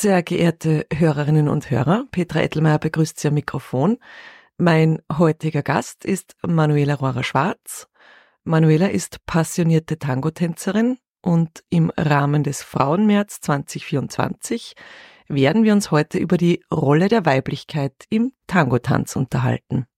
Sehr geehrte Hörerinnen und Hörer, Petra Ettelmeier begrüßt Sie am Mikrofon. Mein heutiger Gast ist Manuela Rohrer-Schwarz. Manuela ist passionierte Tango-Tänzerin und im Rahmen des Frauenmärz 2024 werden wir uns heute über die Rolle der Weiblichkeit im Tango-Tanz unterhalten.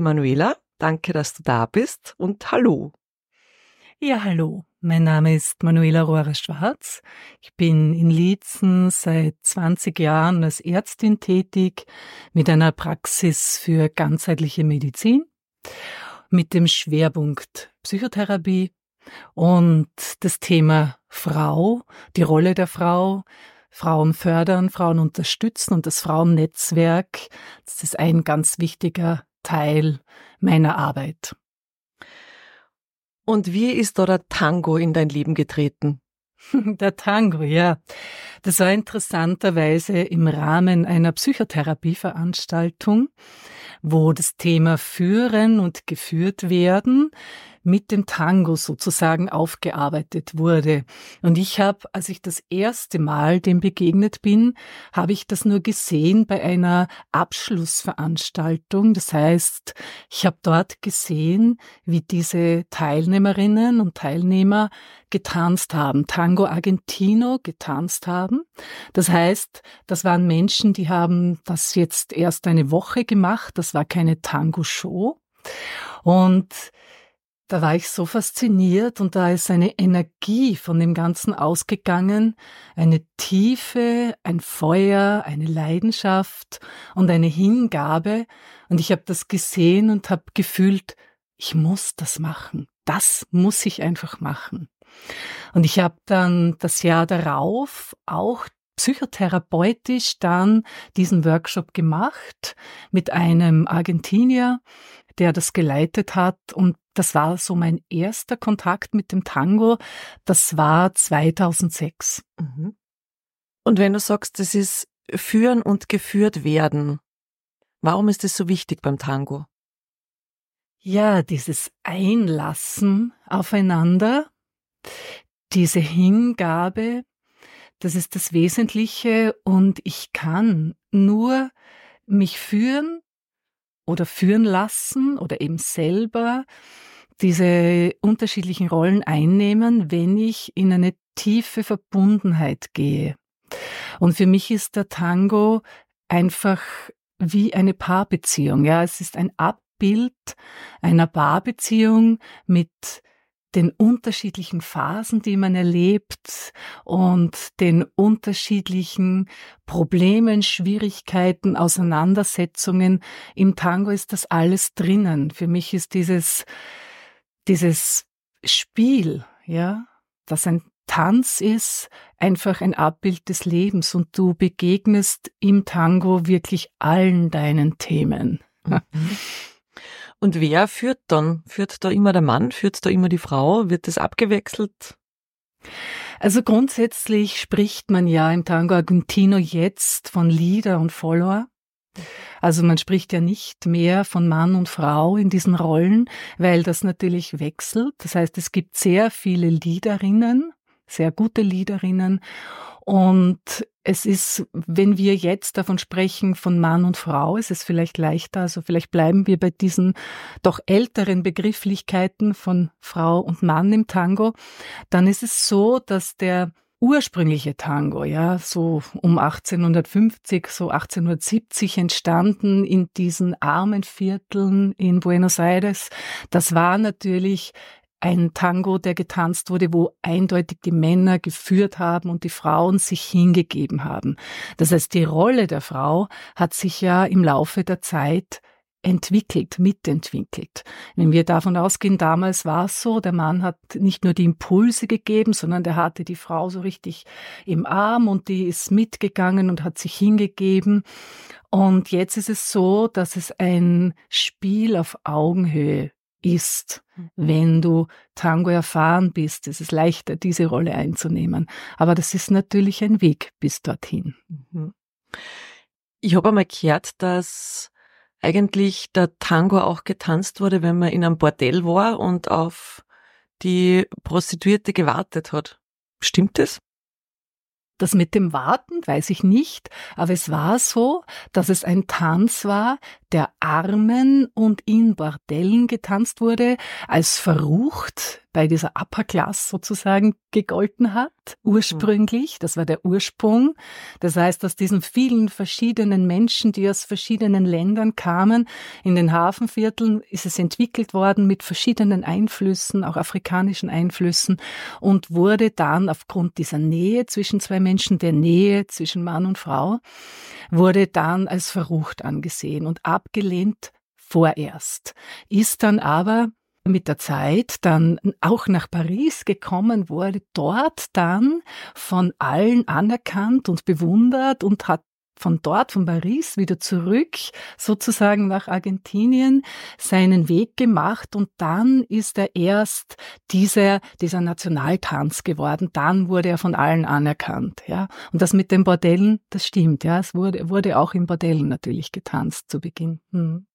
Manuela, danke, dass du da bist und hallo. Ja, hallo. Mein Name ist Manuela Rohrer-Schwarz. Ich bin in Liezen seit 20 Jahren als Ärztin tätig mit einer Praxis für ganzheitliche Medizin mit dem Schwerpunkt Psychotherapie und das Thema Frau, die Rolle der Frau, Frauen fördern, Frauen unterstützen und das Frauennetzwerk, das ist ein ganz wichtiger Teil meiner Arbeit. Und wie ist da der Tango in dein Leben getreten? Der Tango, ja. Das war interessanterweise im Rahmen einer Psychotherapieveranstaltung, wo das Thema Führen und geführt werden mit dem Tango sozusagen aufgearbeitet wurde. Und ich habe, als ich das erste Mal dem begegnet bin, habe ich das nur gesehen bei einer Abschlussveranstaltung. Das heißt, ich habe dort gesehen, wie diese Teilnehmerinnen und Teilnehmer getanzt haben, Tango Argentino getanzt haben. Das heißt, das waren Menschen, die haben das jetzt erst eine Woche gemacht. Das war keine Tango-Show. Und da war ich so fasziniert und da ist eine Energie von dem Ganzen ausgegangen, eine Tiefe, ein Feuer, eine Leidenschaft und eine Hingabe. Und ich habe das gesehen und habe gefühlt, ich muss das machen. Das muss ich einfach machen. Und ich habe dann das Jahr darauf auch psychotherapeutisch dann diesen Workshop gemacht mit einem Argentinier, der das geleitet hat. Und das war so mein erster Kontakt mit dem Tango. Das war 2006. Mhm. Und wenn du sagst, das ist führen und geführt werden, warum ist das so wichtig beim Tango? Ja, dieses Einlassen aufeinander, diese Hingabe, das ist das Wesentliche und ich kann nur mich führen oder führen lassen oder eben selber diese unterschiedlichen Rollen einnehmen, wenn ich in eine tiefe Verbundenheit gehe. Und für mich ist der Tango einfach wie eine Paarbeziehung. Ja, es ist ein Abbild einer Paarbeziehung mit den unterschiedlichen Phasen, die man erlebt und den unterschiedlichen Problemen, Schwierigkeiten, Auseinandersetzungen. Im Tango ist das alles drinnen. Für mich ist dieses, dieses Spiel, ja, das ein Tanz ist, einfach ein Abbild des Lebens und du begegnest im Tango wirklich allen deinen Themen. Mhm. Und wer führt dann? Führt da immer der Mann? Führt da immer die Frau? Wird das abgewechselt? Also grundsätzlich spricht man ja im Tango Argentino jetzt von Leader und Follower. Also man spricht ja nicht mehr von Mann und Frau in diesen Rollen, weil das natürlich wechselt. Das heißt, es gibt sehr viele Leaderinnen, sehr gute Leaderinnen und es ist, wenn wir jetzt davon sprechen, von Mann und Frau, ist es vielleicht leichter. Also vielleicht bleiben wir bei diesen doch älteren Begrifflichkeiten von Frau und Mann im Tango. Dann ist es so, dass der ursprüngliche Tango, ja, so um 1850, so 1870 entstanden in diesen armen Vierteln in Buenos Aires. Das war natürlich ein Tango, der getanzt wurde, wo eindeutig die Männer geführt haben und die Frauen sich hingegeben haben. Das heißt, die Rolle der Frau hat sich ja im Laufe der Zeit entwickelt, mitentwickelt. Wenn wir davon ausgehen, damals war es so, der Mann hat nicht nur die Impulse gegeben, sondern der hatte die Frau so richtig im Arm und die ist mitgegangen und hat sich hingegeben. Und jetzt ist es so, dass es ein Spiel auf Augenhöhe ist. Wenn du Tango erfahren bist, ist es leichter, diese Rolle einzunehmen. Aber das ist natürlich ein Weg bis dorthin. Mhm. Ich habe einmal gehört, dass eigentlich der Tango auch getanzt wurde, wenn man in einem Bordell war und auf die Prostituierte gewartet hat. Stimmt das? Das mit dem Warten weiß ich nicht, aber es war so, dass es ein Tanz war, der Armen und in Bordellen getanzt wurde, als verrucht bei dieser Upper Class sozusagen gegolten hat, ursprünglich. Das war der Ursprung. Das heißt, aus diesen vielen verschiedenen Menschen, die aus verschiedenen Ländern kamen, in den Hafenvierteln ist es entwickelt worden mit verschiedenen Einflüssen, auch afrikanischen Einflüssen und wurde dann aufgrund dieser Nähe zwischen zwei Menschen, der Nähe zwischen Mann und Frau, wurde dann als verrucht angesehen und abgelehnt vorerst, ist dann aber mit der Zeit dann auch nach Paris gekommen, wurde dort dann von allen anerkannt und bewundert und hat von dort, von Paris, wieder zurück, sozusagen nach Argentinien, seinen Weg gemacht und dann ist er erst dieser, dieser Nationaltanz geworden. Dann wurde er von allen anerkannt, ja. Und das mit den Bordellen, das stimmt, ja. Es wurde, wurde auch in Bordellen natürlich getanzt zu Beginn. Hm.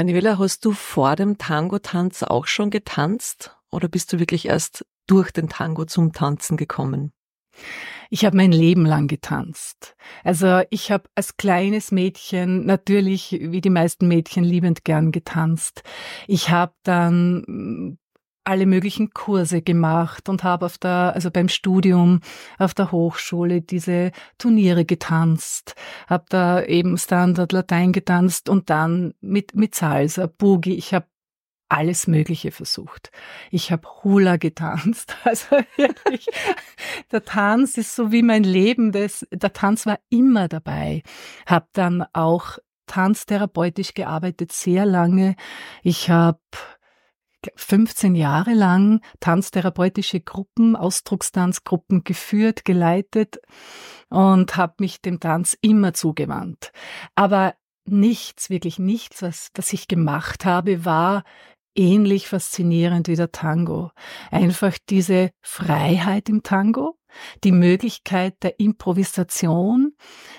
Manuela, hast du vor dem Tango-Tanz auch schon getanzt oder bist du wirklich erst durch den Tango zum Tanzen gekommen? Ich habe mein Leben lang getanzt. Also ich habe als kleines Mädchen natürlich, wie die meisten Mädchen, liebend gern getanzt. Ich habe dann alle möglichen Kurse gemacht und habe auf der, also beim Studium auf der Hochschule diese Turniere getanzt, habe da eben Standard Latein getanzt und dann mit mit Salsa, Boogie. Ich habe alles Mögliche versucht. Ich habe Hula getanzt. Also wirklich, der Tanz ist so wie mein Leben. Das, der Tanz war immer dabei. Habe dann auch tanztherapeutisch gearbeitet, sehr lange. Ich habe 15 Jahre lang tanztherapeutische Gruppen, Ausdruckstanzgruppen geführt, geleitet und habe mich dem Tanz immer zugewandt. Aber nichts, wirklich nichts, was, was ich gemacht habe, war ähnlich faszinierend wie der Tango. Einfach diese Freiheit im Tango, die Möglichkeit der Improvisation.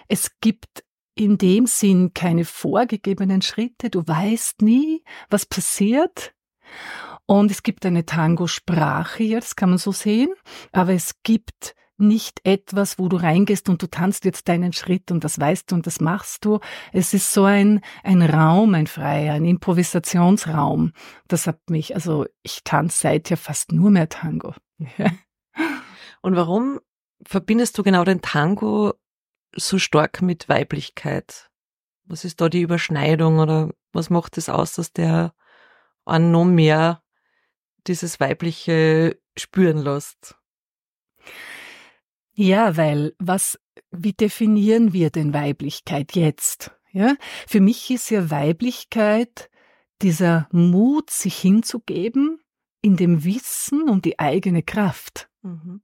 Es gibt in dem Sinn keine vorgegebenen Schritte. Du weißt nie, was passiert. Und es gibt eine Tango-Sprache, das kann man so sehen, aber es gibt nicht etwas, wo du reingehst und du tanzt jetzt deinen Schritt und das weißt du und das machst du. Es ist so ein, ein Raum, ein freier, ein Improvisationsraum. Das hat mich, also ich tanze seither fast nur mehr Tango. und warum verbindest du genau den Tango so stark mit Weiblichkeit? Was ist da die Überschneidung oder was macht es aus, dass der an noch mehr dieses Weibliche spüren lässt? Ja, weil was, wie definieren wir denn Weiblichkeit jetzt? Ja, für mich ist ja Weiblichkeit dieser Mut, sich hinzugeben in dem Wissen um die eigene Kraft. Mhm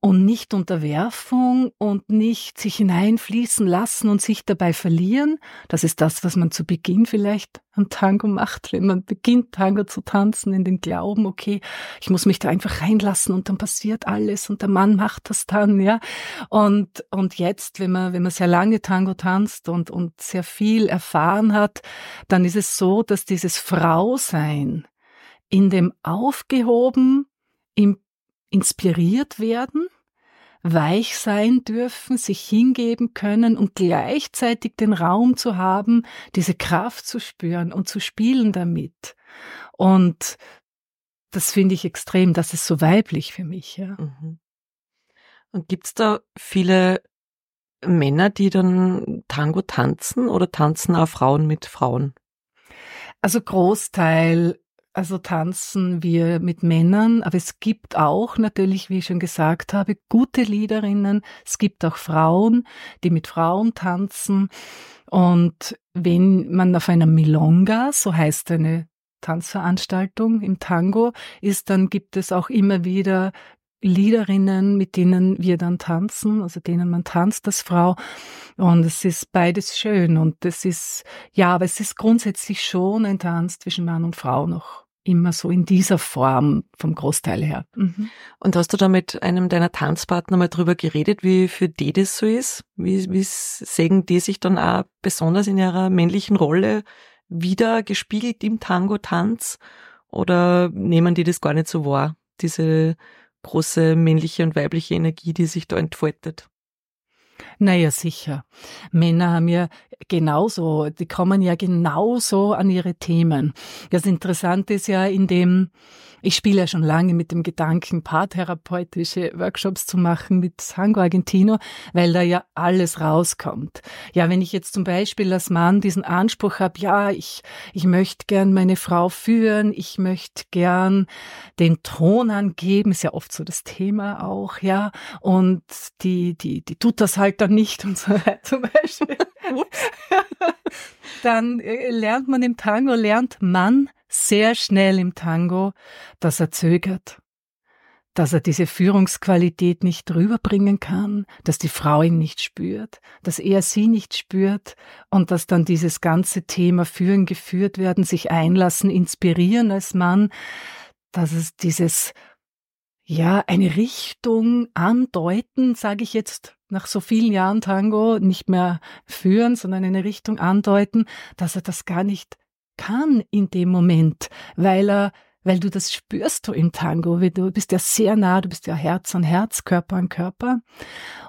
und nicht Unterwerfung und nicht sich hineinfließen lassen und sich dabei verlieren. Das ist das, was man zu Beginn vielleicht am Tango macht, wenn man beginnt, Tango zu tanzen, in den Glauben, okay, ich muss mich da einfach reinlassen und dann passiert alles und der Mann macht das dann, ja. Und, und jetzt, wenn man, wenn man sehr lange Tango tanzt und, und sehr viel erfahren hat, dann ist es so, dass dieses Frausein in dem aufgehoben, im inspiriert werden, weich sein dürfen, sich hingeben können und gleichzeitig den Raum zu haben, diese Kraft zu spüren und zu spielen damit. Und das finde ich extrem, das ist so weiblich für mich, ja. Mhm. Und gibt's da viele Männer, die dann Tango tanzen oder tanzen auch Frauen mit Frauen? Also Großteil also tanzen wir mit Männern, aber es gibt auch natürlich, wie ich schon gesagt habe, gute Liederinnen. Es gibt auch Frauen, die mit Frauen tanzen. Und wenn man auf einer Milonga, so heißt eine Tanzveranstaltung im Tango ist, dann gibt es auch immer wieder Liederinnen, mit denen wir dann tanzen, also denen man tanzt als Frau. Und es ist beides schön und es ist, ja, aber es ist grundsätzlich schon ein Tanz zwischen Mann und Frau noch immer so in dieser Form vom Großteil her. Mhm. Und hast du da mit einem deiner Tanzpartner mal drüber geredet, wie für die das so ist? Wie, wie sehen die sich dann auch besonders in ihrer männlichen Rolle wieder gespiegelt im Tango-Tanz? Oder nehmen die das gar nicht so wahr, diese große männliche und weibliche Energie, die sich da entfaltet? Naja, sicher. Männer haben ja genauso, die kommen ja genauso an ihre Themen. Das Interessante ist ja in dem, ich spiele ja schon lange mit dem Gedanken, paartherapeutische Workshops zu machen mit Tango Argentino, weil da ja alles rauskommt. Ja, wenn ich jetzt zum Beispiel als Mann diesen Anspruch habe, ja, ich, ich möchte gern meine Frau führen, ich möchte gern den Ton angeben, ist ja oft so das Thema auch, ja, und die, die, die tut das halt dann nicht und so weiter zum Beispiel. dann äh, lernt man im Tango, lernt man sehr schnell im Tango, dass er zögert, dass er diese Führungsqualität nicht rüberbringen kann, dass die Frau ihn nicht spürt, dass er sie nicht spürt und dass dann dieses ganze Thema Führen geführt werden, sich einlassen, inspirieren als Mann, dass es dieses ja, eine Richtung andeuten, sage ich jetzt nach so vielen Jahren Tango, nicht mehr führen, sondern eine Richtung andeuten, dass er das gar nicht kann in dem Moment, weil er weil du das spürst du im Tango, du bist ja sehr nah, du bist ja Herz an Herz, Körper an Körper.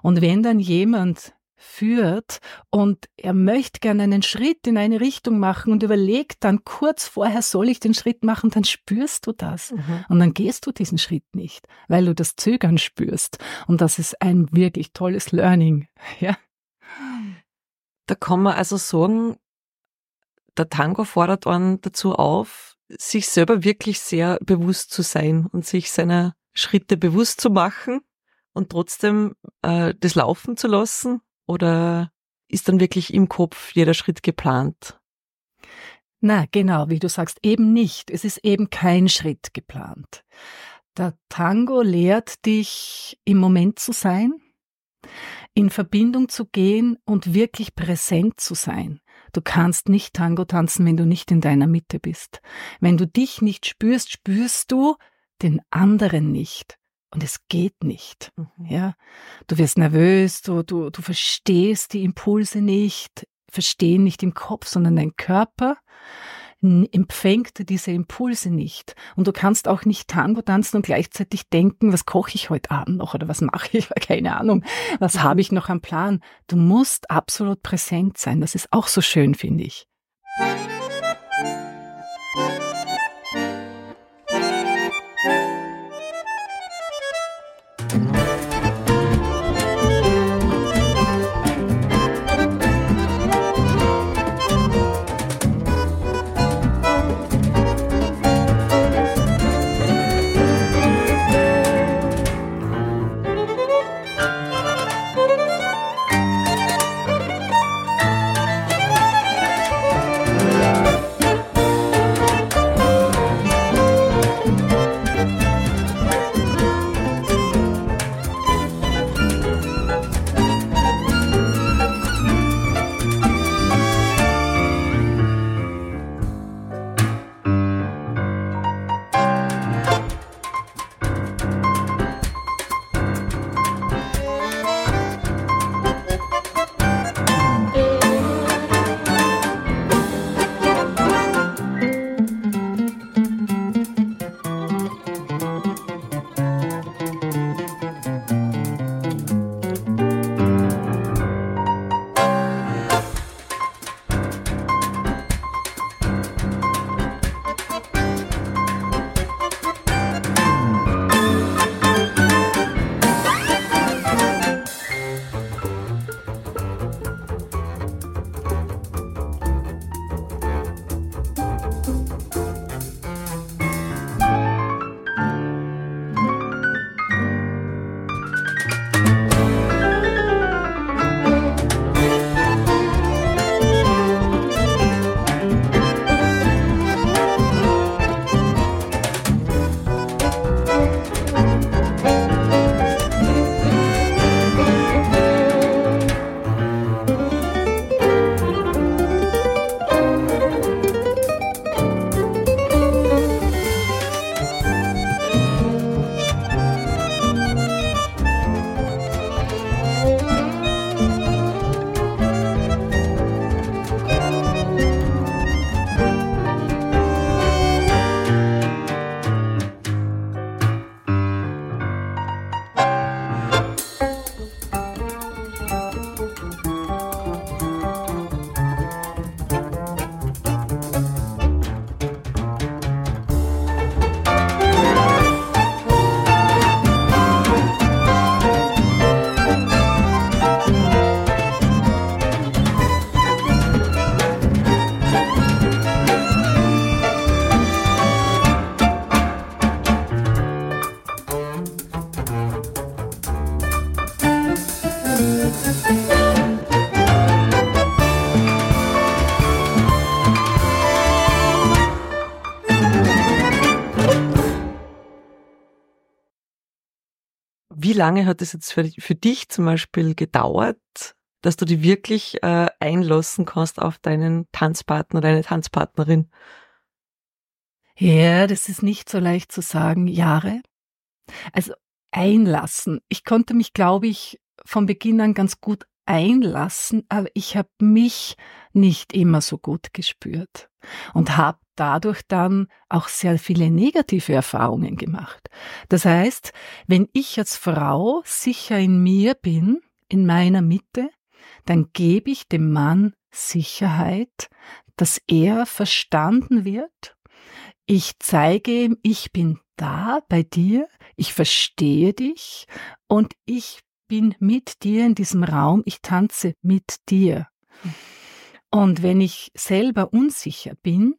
Und wenn dann jemand führt und er möchte gerne einen Schritt in eine Richtung machen und überlegt dann kurz vorher, soll ich den Schritt machen, dann spürst du das. Mhm. Und dann gehst du diesen Schritt nicht, weil du das Zögern spürst. Und das ist ein wirklich tolles Learning. Ja. Da kann man also sagen, der Tango fordert einen dazu auf, sich selber wirklich sehr bewusst zu sein und sich seiner Schritte bewusst zu machen und trotzdem äh, das laufen zu lassen? Oder ist dann wirklich im Kopf jeder Schritt geplant? Na, genau, wie du sagst, eben nicht. Es ist eben kein Schritt geplant. Der Tango lehrt dich, im Moment zu sein, in Verbindung zu gehen und wirklich präsent zu sein. Du kannst nicht Tango tanzen, wenn du nicht in deiner Mitte bist. Wenn du dich nicht spürst, spürst du den anderen nicht. Und es geht nicht. Mhm. Ja, du wirst nervös, du, du, du verstehst die Impulse nicht, verstehen nicht im Kopf, sondern dein Körper empfängt diese Impulse nicht. Und du kannst auch nicht Tango tanzen und gleichzeitig denken, was koche ich heute Abend noch oder was mache ich, keine Ahnung, was mhm. habe ich noch am Plan. Du musst absolut präsent sein. Das ist auch so schön, finde ich. Lange hat es jetzt für, für, dich zum Beispiel gedauert, dass du dich wirklich äh, einlassen kannst auf deinen Tanzpartner, deine Tanzpartnerin? Ja, das ist nicht so leicht zu sagen. Jahre. Also einlassen. Ich konnte mich, glaube ich, von Beginn an ganz gut einlassen, aber ich habe mich nicht immer so gut gespürt und habe dadurch dann auch sehr viele negative Erfahrungen gemacht. Das heißt, wenn ich als Frau sicher in mir bin, in meiner Mitte, dann gebe ich dem Mann Sicherheit, dass er verstanden wird. Ich zeige ihm, ich bin da bei dir, ich verstehe dich und ich bin mit dir in diesem Raum, ich tanze mit dir. Und wenn ich selber unsicher bin,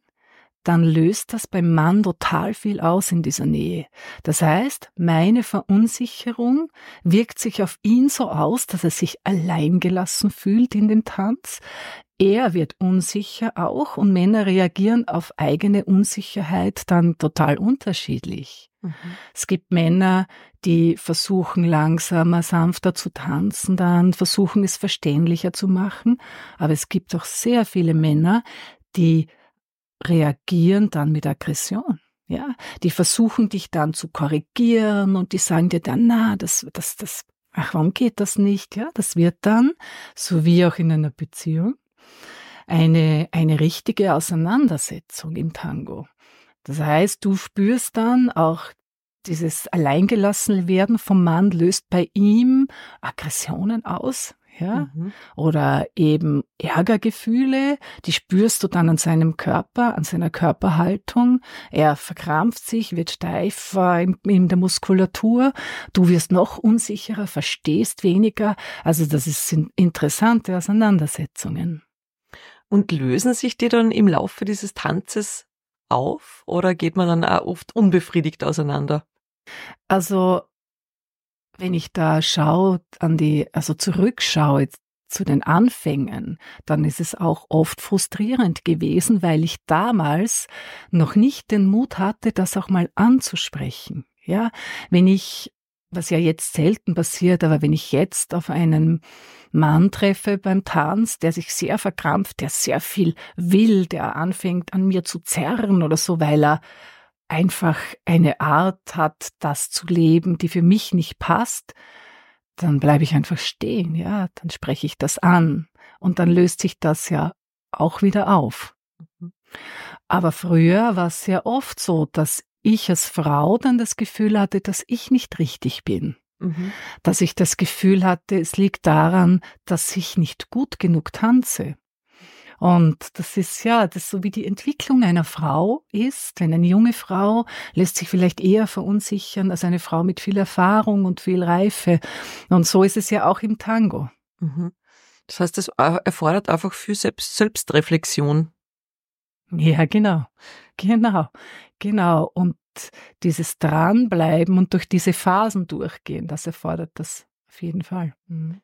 dann löst das beim Mann total viel aus in dieser Nähe. Das heißt, meine Verunsicherung wirkt sich auf ihn so aus, dass er sich alleingelassen fühlt in dem Tanz. Er wird unsicher auch und Männer reagieren auf eigene Unsicherheit dann total unterschiedlich. Mhm. Es gibt Männer, die versuchen langsamer, sanfter zu tanzen, dann versuchen es verständlicher zu machen. Aber es gibt auch sehr viele Männer, die reagieren dann mit Aggression. Ja, die versuchen dich dann zu korrigieren und die sagen dir dann, na, das, das, das, ach, warum geht das nicht? Ja, das wird dann, so wie auch in einer Beziehung, eine, eine richtige Auseinandersetzung im Tango. Das heißt, du spürst dann auch dieses Alleingelassenwerden vom Mann löst bei ihm Aggressionen aus, ja, mhm. oder eben Ärgergefühle, die spürst du dann an seinem Körper, an seiner Körperhaltung. Er verkrampft sich, wird steifer in, in der Muskulatur. Du wirst noch unsicherer, verstehst weniger. Also das sind interessante Auseinandersetzungen. Und lösen sich die dann im Laufe dieses Tanzes auf oder geht man dann auch oft unbefriedigt auseinander? Also wenn ich da schaue an die, also zurückschaue zu den Anfängen, dann ist es auch oft frustrierend gewesen, weil ich damals noch nicht den Mut hatte, das auch mal anzusprechen. Ja, wenn ich, was ja jetzt selten passiert, aber wenn ich jetzt auf einen Mann treffe beim Tanz, der sich sehr verkrampft, der sehr viel will, der anfängt an mir zu zerren oder so, weil er einfach eine Art hat, das zu leben, die für mich nicht passt, dann bleibe ich einfach stehen, ja, dann spreche ich das an und dann löst sich das ja auch wieder auf. Mhm. Aber früher war es sehr oft so, dass ich als Frau dann das Gefühl hatte, dass ich nicht richtig bin. Mhm. Dass ich das Gefühl hatte, es liegt daran, dass ich nicht gut genug tanze. Und das ist ja, das ist so wie die Entwicklung einer Frau ist. Denn eine junge Frau lässt sich vielleicht eher verunsichern als eine Frau mit viel Erfahrung und viel Reife. Und so ist es ja auch im Tango. Mhm. Das heißt, es erfordert einfach viel Selbst Selbstreflexion. Ja, genau. Genau. Genau. Und dieses Dranbleiben und durch diese Phasen durchgehen, das erfordert das auf jeden Fall. Mhm.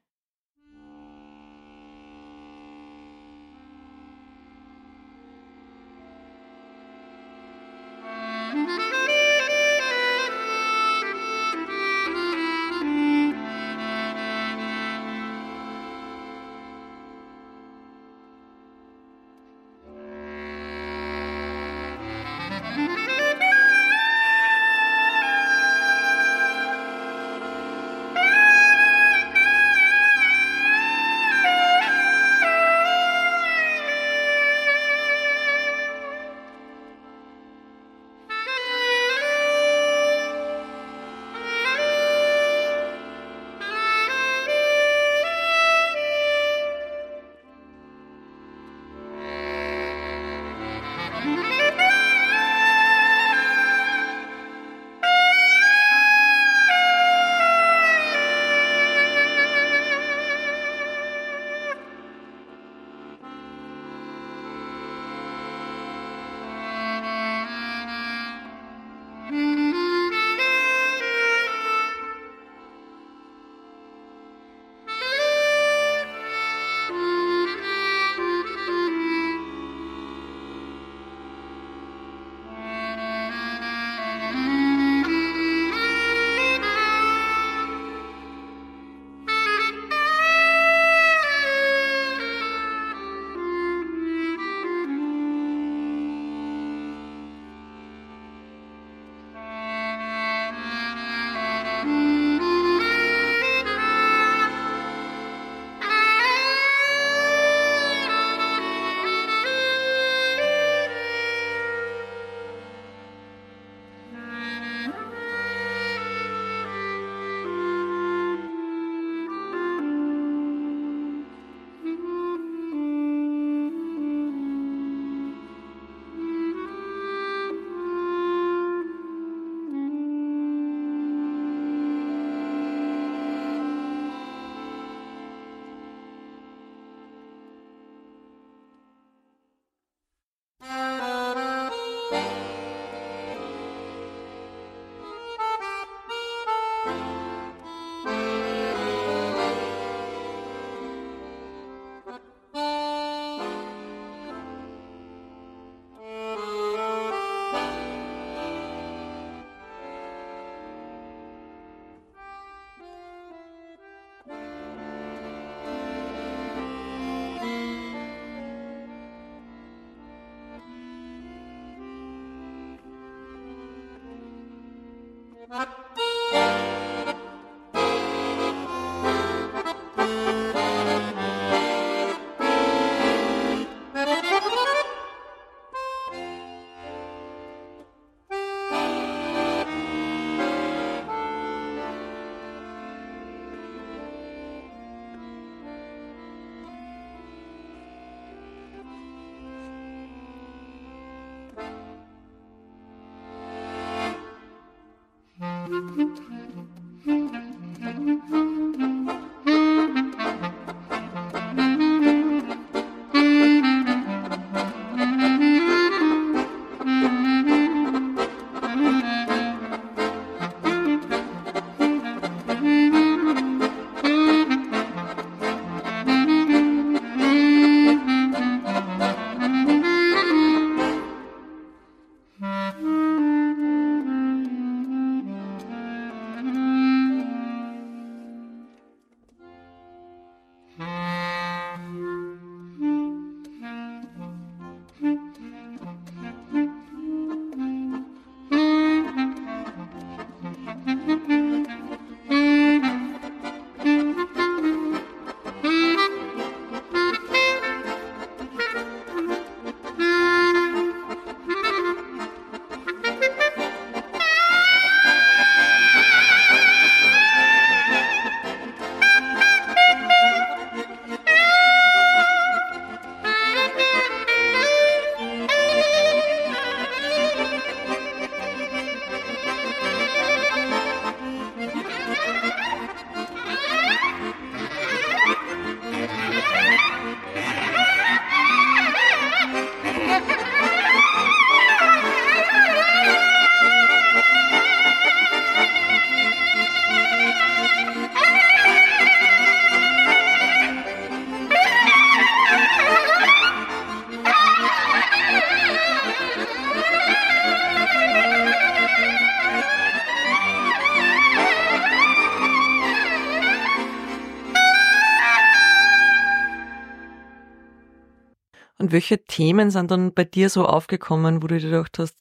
Welche Themen sind dann bei dir so aufgekommen, wo du dir gedacht hast,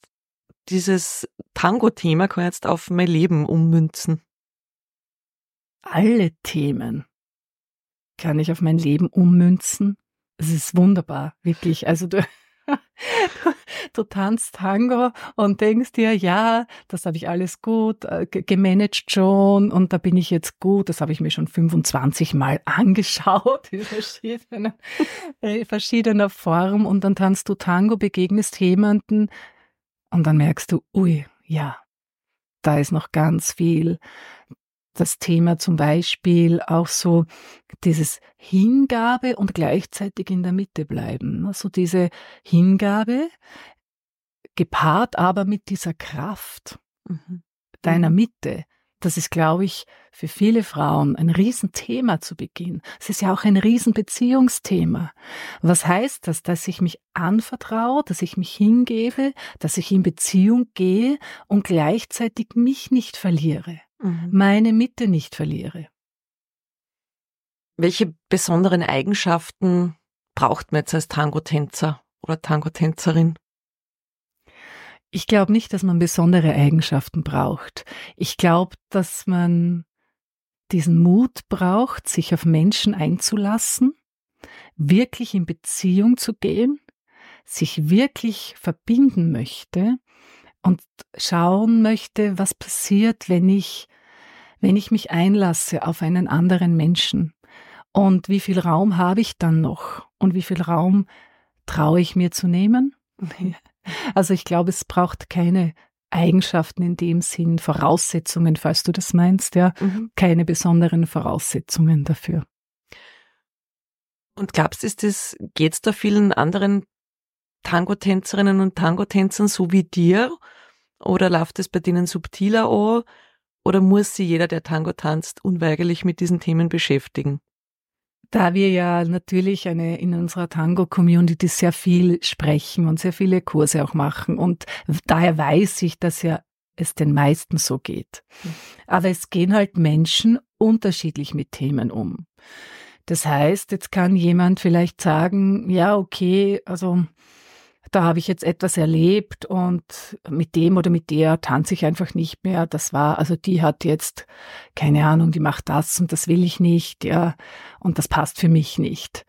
dieses Tango-Thema kann jetzt auf mein Leben ummünzen? Alle Themen kann ich auf mein Leben ummünzen. Es ist wunderbar, wirklich. Also du, du tanzt Tango und denkst dir, ja, das habe ich alles gut äh, gemanagt schon und da bin ich jetzt gut. Das habe ich mir schon 25 Mal angeschaut in verschiedenen, äh, verschiedener Form und dann tanzt du Tango, begegnest jemanden und dann merkst du, ui, ja, da ist noch ganz viel das Thema zum Beispiel auch so dieses Hingabe und gleichzeitig in der Mitte bleiben. Also diese Hingabe gepaart aber mit dieser Kraft mhm. deiner mhm. Mitte. Das ist, glaube ich, für viele Frauen ein Riesenthema zu Beginn. Es ist ja auch ein Riesenbeziehungsthema. Was heißt das? Dass ich mich anvertraue, dass ich mich hingebe, dass ich in Beziehung gehe und gleichzeitig mich nicht verliere mhm. meine Mitte nicht verliere. Welche besonderen Eigenschaften braucht man jetzt als Tango-Tänzer oder Tango-Tänzerin? Ich glaube nicht, dass man besondere Eigenschaften braucht. Ich glaube, dass man diesen Mut braucht, sich auf Menschen einzulassen, wirklich in Beziehung zu gehen, sich wirklich verbinden möchte und schauen möchte, was passiert, wenn ich, wenn ich mich einlasse auf einen anderen Menschen. Und wie viel Raum habe ich dann noch? Und wie viel Raum traue ich mir zu nehmen? Also ich glaube, es braucht keine Eigenschaften in dem Sinn, Voraussetzungen, falls du das meinst, ja, mhm. keine besonderen Voraussetzungen dafür. Und glaubst du, das, geht's da vielen anderen Tango-Tänzerinnen und Tango-Tänzern so wie dir? Oder läuft es bei denen subtiler an? Oder muss sich jeder, der Tango tanzt, unweigerlich mit diesen Themen beschäftigen? Da wir ja natürlich eine, in unserer Tango-Community sehr viel sprechen und sehr viele Kurse auch machen und daher weiß ich, dass ja es den meisten so geht. Aber es gehen halt Menschen unterschiedlich mit Themen um. Das heißt, jetzt kann jemand vielleicht sagen, ja, okay, also da habe ich jetzt etwas erlebt und mit dem oder mit der tanze ich einfach nicht mehr. Das war, also die hat jetzt, keine Ahnung, die macht das und das will ich nicht, ja, und das passt für mich nicht.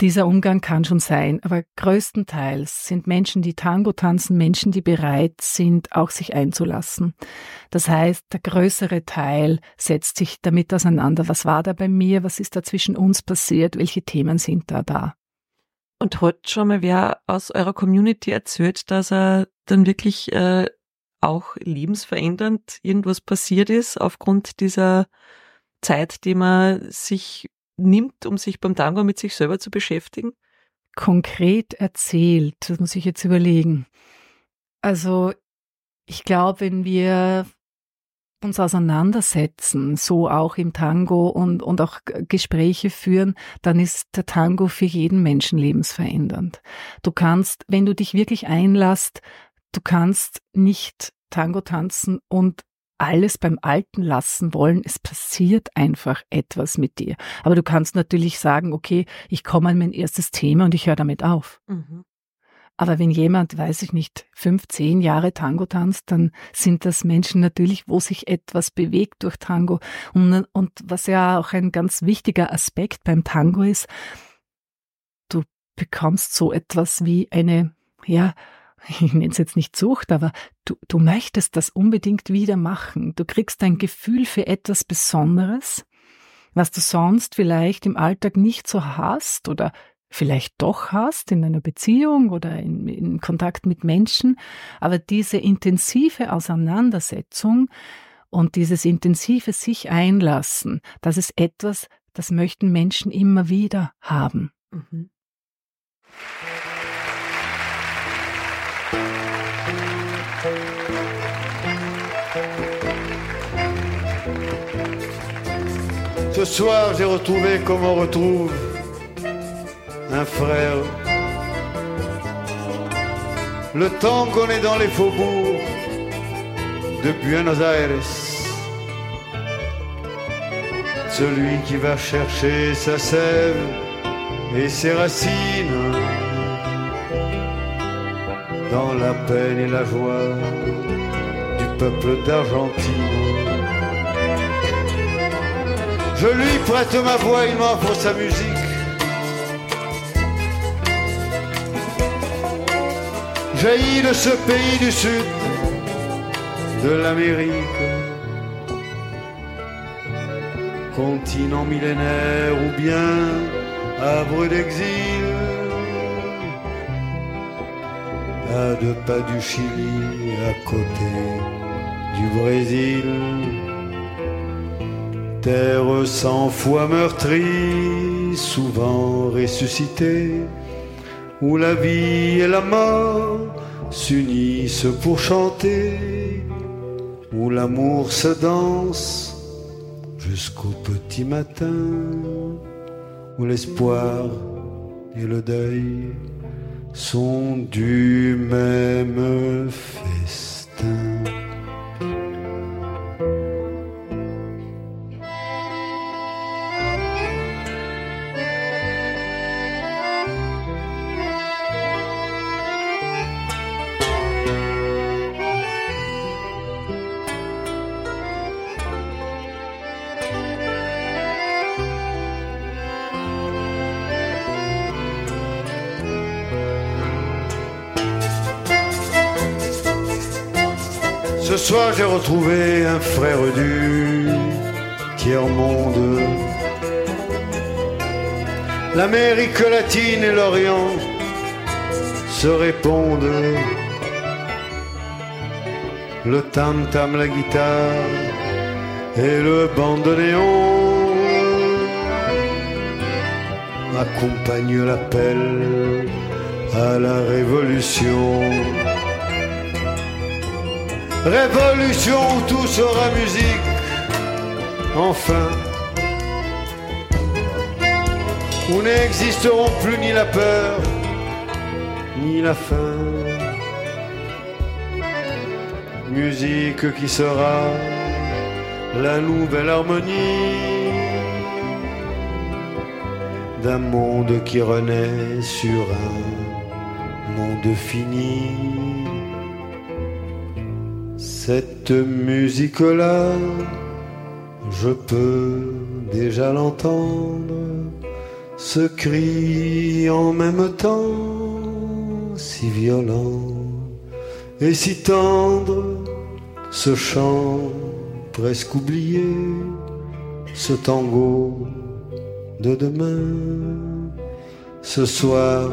Dieser Umgang kann schon sein, aber größtenteils sind Menschen, die Tango tanzen, Menschen, die bereit sind, auch sich einzulassen. Das heißt, der größere Teil setzt sich damit auseinander. Was war da bei mir? Was ist da zwischen uns passiert? Welche Themen sind da da? Und hat schon mal wer aus eurer Community erzählt, dass er dann wirklich äh, auch lebensverändernd irgendwas passiert ist aufgrund dieser Zeit, die man sich nimmt, um sich beim Tango mit sich selber zu beschäftigen? Konkret erzählt, das muss ich jetzt überlegen. Also ich glaube, wenn wir uns auseinandersetzen, so auch im Tango und, und auch Gespräche führen, dann ist der Tango für jeden Menschen lebensverändernd. Du kannst, wenn du dich wirklich einlasst, du kannst nicht Tango tanzen und alles beim Alten lassen wollen. Es passiert einfach etwas mit dir. Aber du kannst natürlich sagen, okay, ich komme an mein erstes Thema und ich höre damit auf. Mhm. Aber wenn jemand, weiß ich nicht, fünf, zehn Jahre Tango tanzt, dann sind das Menschen natürlich, wo sich etwas bewegt durch Tango. Und, und was ja auch ein ganz wichtiger Aspekt beim Tango ist, du bekommst so etwas wie eine, ja, ich nenne es jetzt nicht Sucht, aber du, du möchtest das unbedingt wieder machen. Du kriegst ein Gefühl für etwas Besonderes, was du sonst vielleicht im Alltag nicht so hast oder vielleicht doch hast in einer Beziehung oder in, in Kontakt mit Menschen. Aber diese intensive Auseinandersetzung und dieses intensive sich einlassen, das ist etwas, das möchten Menschen immer wieder haben. Mhm. Ce soir, j'ai retrouvé comme on retrouve un frère. Le temps qu'on est dans les faubourgs de Buenos Aires. Celui qui va chercher sa sève et ses racines dans la peine et la joie du peuple d'Argentine. Je lui prête ma voix, il m'offre sa musique. Jaillit de ce pays du sud, de l'Amérique, continent millénaire ou bien havre d'exil, à deux pas du Chili, à côté du Brésil terre cent fois meurtrie, souvent ressuscitée, où la vie et la mort s'unissent pour chanter, où l'amour se danse jusqu'au petit matin, où l'espoir et le deuil sont du même festin. Retrouvé un frère du tiers-monde. L'Amérique latine et l'Orient se répondent. Le tam-tam, la guitare et le bandoneon accompagnent l'appel à la révolution. Révolution où tout sera musique, enfin. Où n'existeront plus ni la peur, ni la faim. Musique qui sera la nouvelle harmonie d'un monde qui renaît sur un monde fini. Cette musique-là, je peux déjà l'entendre, ce cri en même temps si violent et si tendre, ce chant presque oublié, ce tango de demain. Ce soir,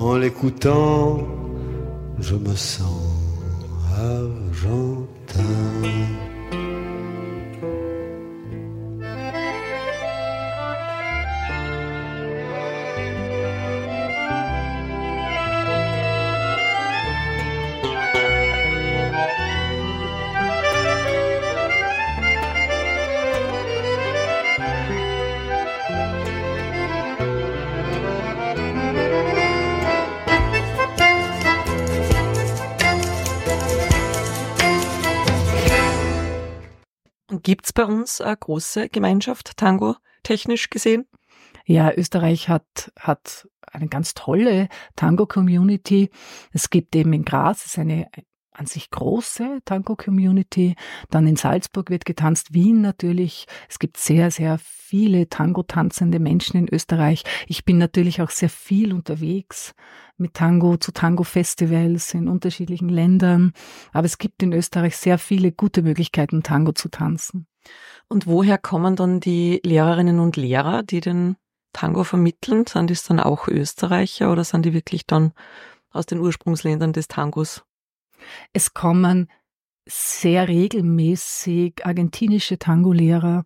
en l'écoutant, je me sens argentin. Es bei uns eine große Gemeinschaft, Tango technisch gesehen? Ja, Österreich hat, hat eine ganz tolle Tango-Community. Es gibt eben in Graz, ist eine sich große Tango-Community. Dann in Salzburg wird getanzt, Wien natürlich. Es gibt sehr, sehr viele Tango-tanzende Menschen in Österreich. Ich bin natürlich auch sehr viel unterwegs mit Tango zu Tango-Festivals in unterschiedlichen Ländern. Aber es gibt in Österreich sehr viele gute Möglichkeiten, Tango zu tanzen. Und woher kommen dann die Lehrerinnen und Lehrer, die den Tango vermitteln? Sind das dann auch Österreicher oder sind die wirklich dann aus den Ursprungsländern des Tangos? Es kommen sehr regelmäßig argentinische Tango-Lehrer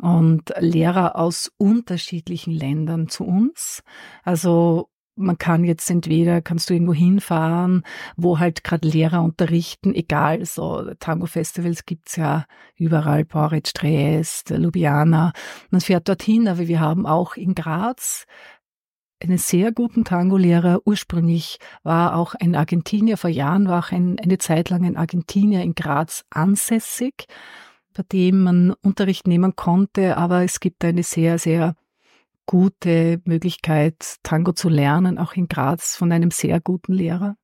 und Lehrer aus unterschiedlichen Ländern zu uns. Also man kann jetzt entweder, kannst du irgendwo hinfahren, wo halt gerade Lehrer unterrichten, egal, so Tango-Festivals gibt's ja überall, Boric, Trieste, Ljubljana. Man fährt dorthin, aber wir haben auch in Graz einen sehr guten Tango-Lehrer. Ursprünglich war auch ein Argentinier, vor Jahren war auch ein, eine Zeit lang ein Argentinier in Graz ansässig, bei dem man Unterricht nehmen konnte, aber es gibt eine sehr, sehr gute Möglichkeit, Tango zu lernen, auch in Graz von einem sehr guten Lehrer.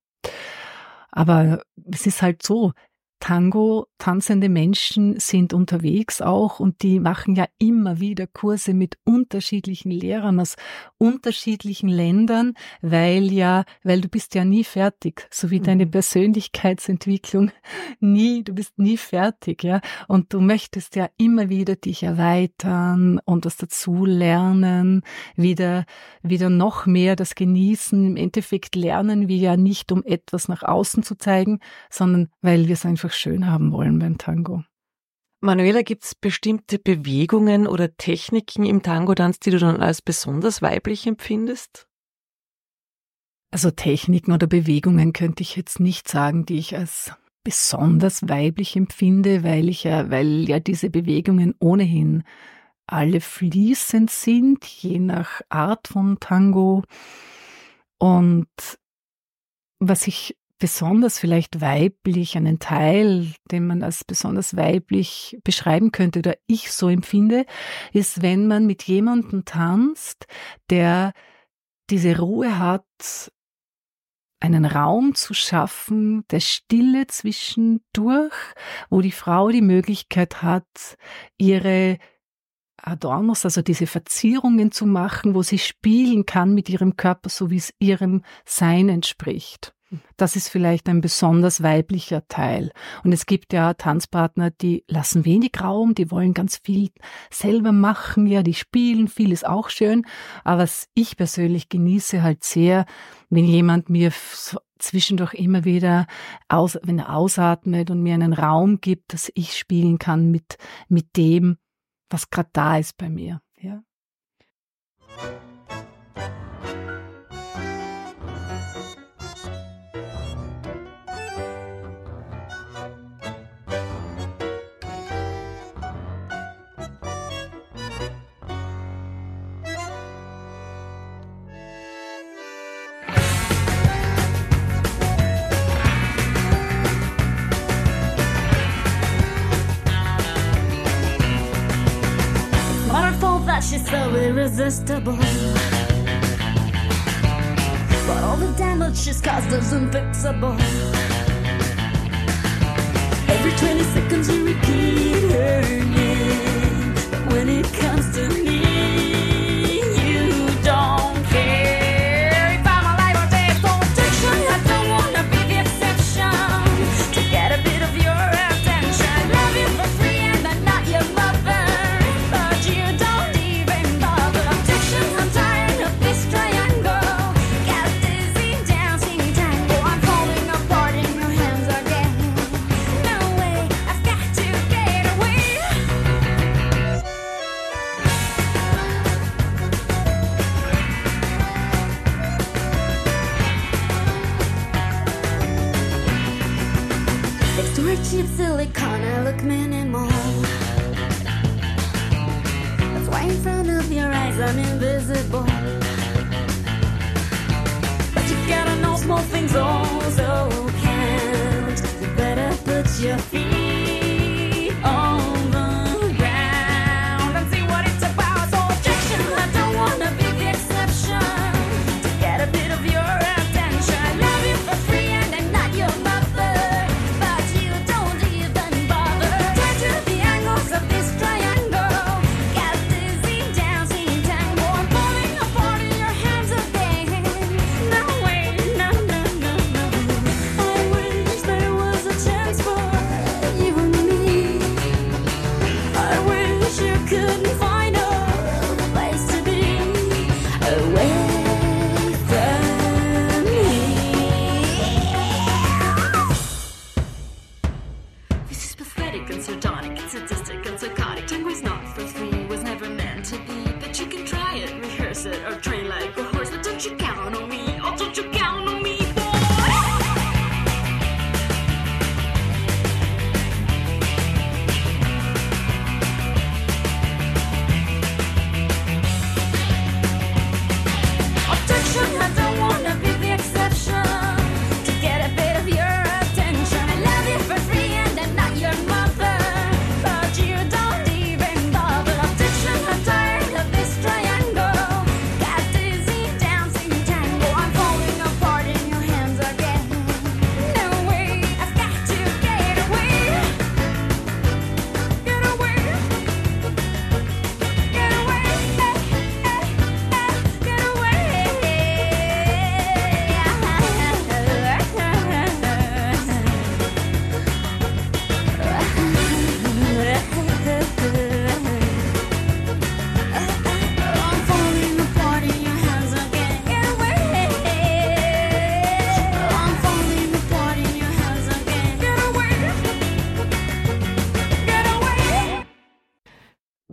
Aber es ist halt so, Tango tanzende Menschen sind unterwegs auch und die machen ja immer wieder Kurse mit unterschiedlichen Lehrern aus unterschiedlichen Ländern, weil ja, weil du bist ja nie fertig, so wie deine mhm. Persönlichkeitsentwicklung nie, du bist nie fertig, ja, und du möchtest ja immer wieder dich erweitern und was dazu lernen, wieder, wieder noch mehr das genießen. Im Endeffekt lernen wir ja nicht, um etwas nach außen zu zeigen, sondern weil wir es einfach einfach schön haben wollen beim Tango. Manuela, gibt es bestimmte Bewegungen oder Techniken im Tango-Tanz, die du dann als besonders weiblich empfindest? Also Techniken oder Bewegungen könnte ich jetzt nicht sagen, die ich als besonders weiblich empfinde, weil ich ja, weil ja diese Bewegungen ohnehin alle fließend sind, je nach Art von Tango. Und was ich besonders vielleicht weiblich, einen Teil, den man als besonders weiblich beschreiben könnte oder ich so empfinde, ist, wenn man mit jemandem tanzt, der diese Ruhe hat, einen Raum zu schaffen, der Stille zwischendurch, wo die Frau die Möglichkeit hat, ihre Adornos, also diese Verzierungen zu machen, wo sie spielen kann mit ihrem Körper, so wie es ihrem Sein entspricht. Das ist vielleicht ein besonders weiblicher Teil. Und es gibt ja Tanzpartner, die lassen wenig Raum, die wollen ganz viel selber machen, ja, die spielen, viel ist auch schön. Aber was ich persönlich genieße halt sehr, wenn jemand mir zwischendurch immer wieder aus, wenn er ausatmet und mir einen Raum gibt, dass ich spielen kann mit, mit dem, was gerade da ist bei mir, ja. She's so irresistible. But all the damage she's caused is unfixable. Every 20 seconds you repeat her name. But when it comes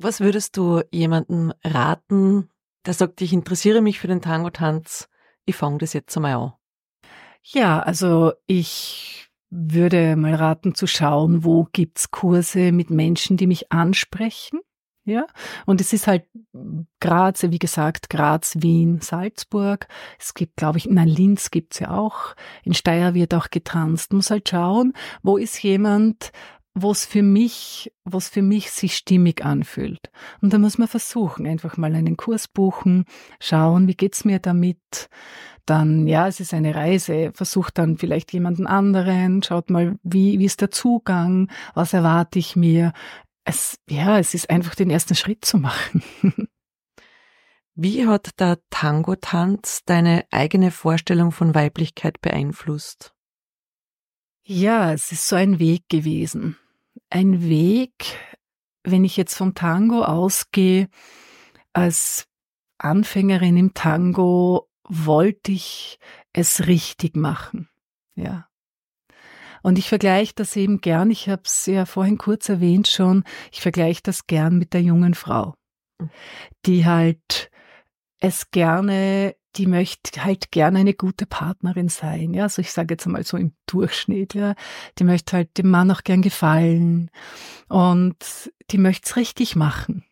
Was würdest du jemandem raten, der sagt, ich interessiere mich für den Tango-Tanz, ich fange das jetzt einmal an? Ja, also ich würde mal raten zu schauen, wo gibt's Kurse mit Menschen, die mich ansprechen. Ja, und es ist halt Graz, wie gesagt, Graz, Wien, Salzburg. Es gibt, glaube ich, nein, Linz gibt's ja auch. In Steyr wird auch getanzt. Muss halt schauen, wo ist jemand, wo es für mich, wo es für mich sich stimmig anfühlt. Und da muss man versuchen, einfach mal einen Kurs buchen, schauen, wie geht's mir damit. Dann, ja, es ist eine Reise. Versucht dann vielleicht jemanden anderen, schaut mal, wie, wie ist der Zugang, was erwarte ich mir. Es, ja, es ist einfach den ersten Schritt zu machen. Wie hat der Tango-Tanz deine eigene Vorstellung von Weiblichkeit beeinflusst? Ja, es ist so ein Weg gewesen. Ein Weg, wenn ich jetzt vom Tango ausgehe, als Anfängerin im Tango wollte ich es richtig machen. Ja. Und ich vergleiche das eben gern, ich habe es ja vorhin kurz erwähnt schon, ich vergleiche das gern mit der jungen Frau, die halt es gerne, die möchte halt gerne eine gute Partnerin sein. Ja, also ich sage jetzt einmal so im Durchschnitt, ja. Die möchte halt dem Mann auch gern gefallen und die möchte es richtig machen.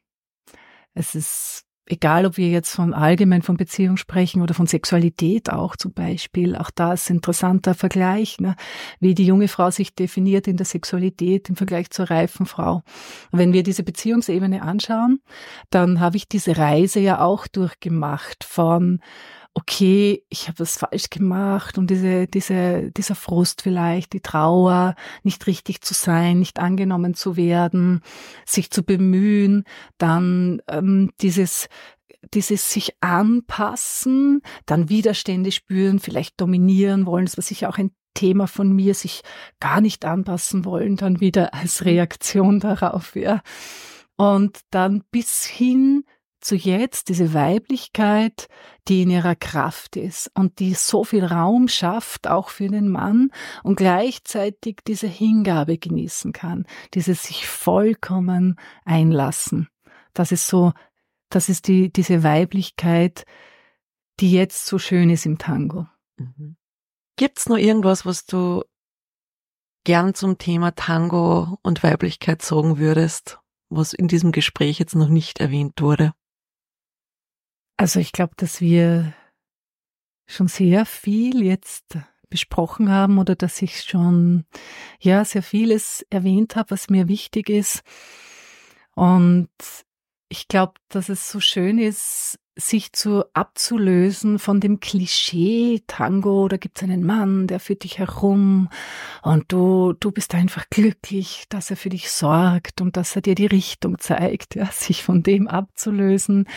Es ist egal, ob wir jetzt von allgemein von Beziehung sprechen oder von Sexualität auch zum Beispiel. Auch da ist ein interessanter Vergleich, ne? wie die junge Frau sich definiert in der Sexualität im Vergleich zur reifen Frau. Wenn wir diese Beziehungsebene anschauen, dann habe ich diese Reise ja auch durchgemacht von okay, ich habe was falsch gemacht und diese, diese, dieser Frust vielleicht, die Trauer, nicht richtig zu sein, nicht angenommen zu werden, sich zu bemühen, dann ähm, dieses dieses sich anpassen, dann Widerstände spüren, vielleicht dominieren wollen, das war sicher auch ein Thema von mir, sich gar nicht anpassen wollen, dann wieder als Reaktion darauf, ja. Und dann bis hin zu jetzt diese Weiblichkeit, die in ihrer Kraft ist und die so viel Raum schafft, auch für den Mann und gleichzeitig diese Hingabe genießen kann, dieses sich vollkommen einlassen. Das ist so, das ist die, diese Weiblichkeit, die jetzt so schön ist im Tango. Mhm. Gibt's noch irgendwas, was du gern zum Thema Tango und Weiblichkeit sagen würdest, was in diesem Gespräch jetzt noch nicht erwähnt wurde? Also ich glaube, dass wir schon sehr viel jetzt besprochen haben oder dass ich schon ja sehr vieles erwähnt habe, was mir wichtig ist. Und ich glaube, dass es so schön ist, sich zu abzulösen von dem Klischee Tango, da gibt's einen Mann, der führt dich herum und du, du bist einfach glücklich, dass er für dich sorgt und dass er dir die Richtung zeigt, ja, sich von dem abzulösen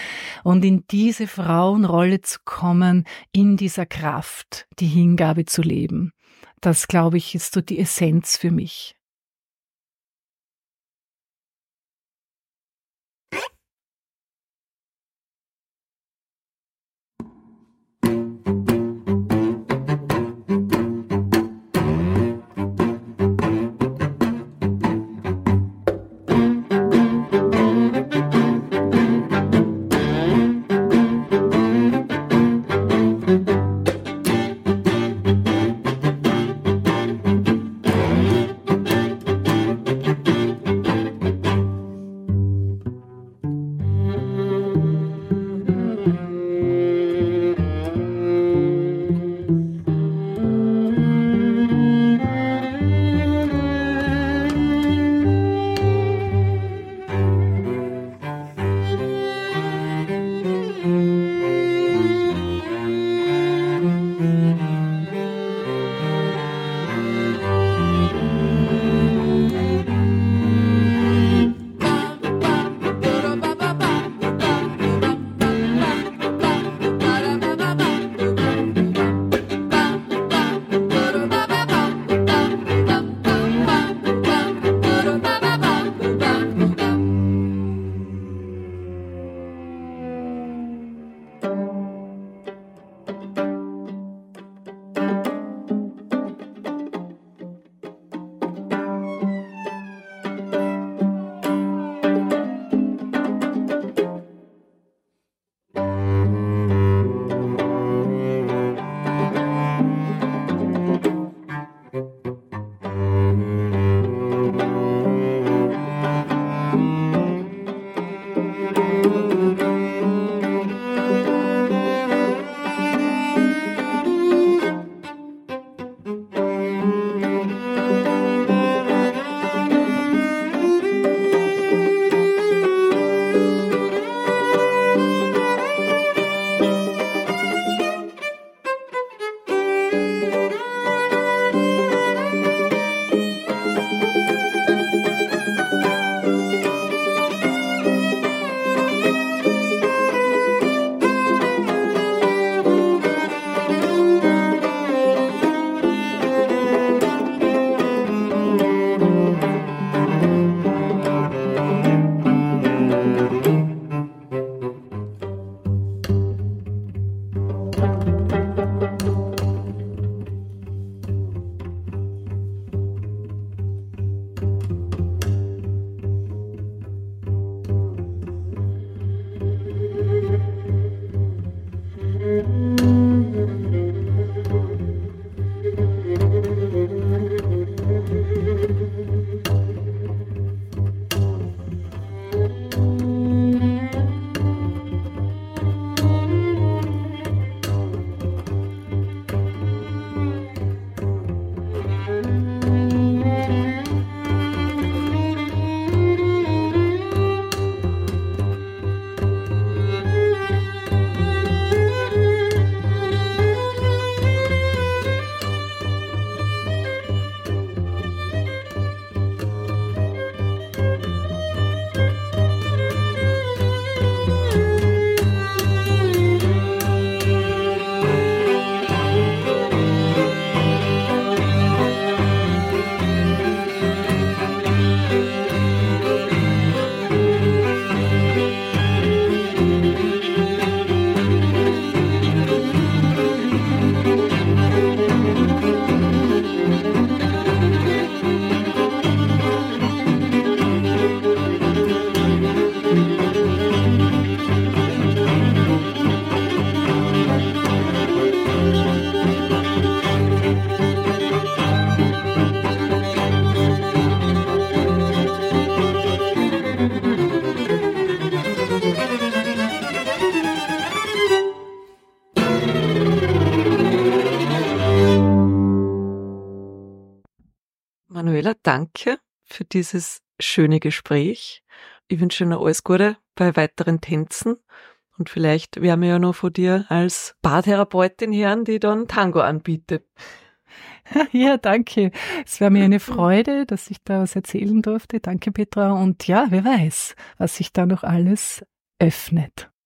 und in diese Frauenrolle zu kommen, in dieser Kraft, die Hingabe zu leben. Das, glaube ich, ist so die Essenz für mich. Manuela, danke für dieses schöne Gespräch. Ich wünsche dir alles Gute bei weiteren Tänzen. Und vielleicht werden wir ja noch von dir als Bartherapeutin hören, die dann Tango anbietet. Ja, danke. Es war mir eine Freude, dass ich da was erzählen durfte. Danke, Petra. Und ja, wer weiß, was sich da noch alles öffnet.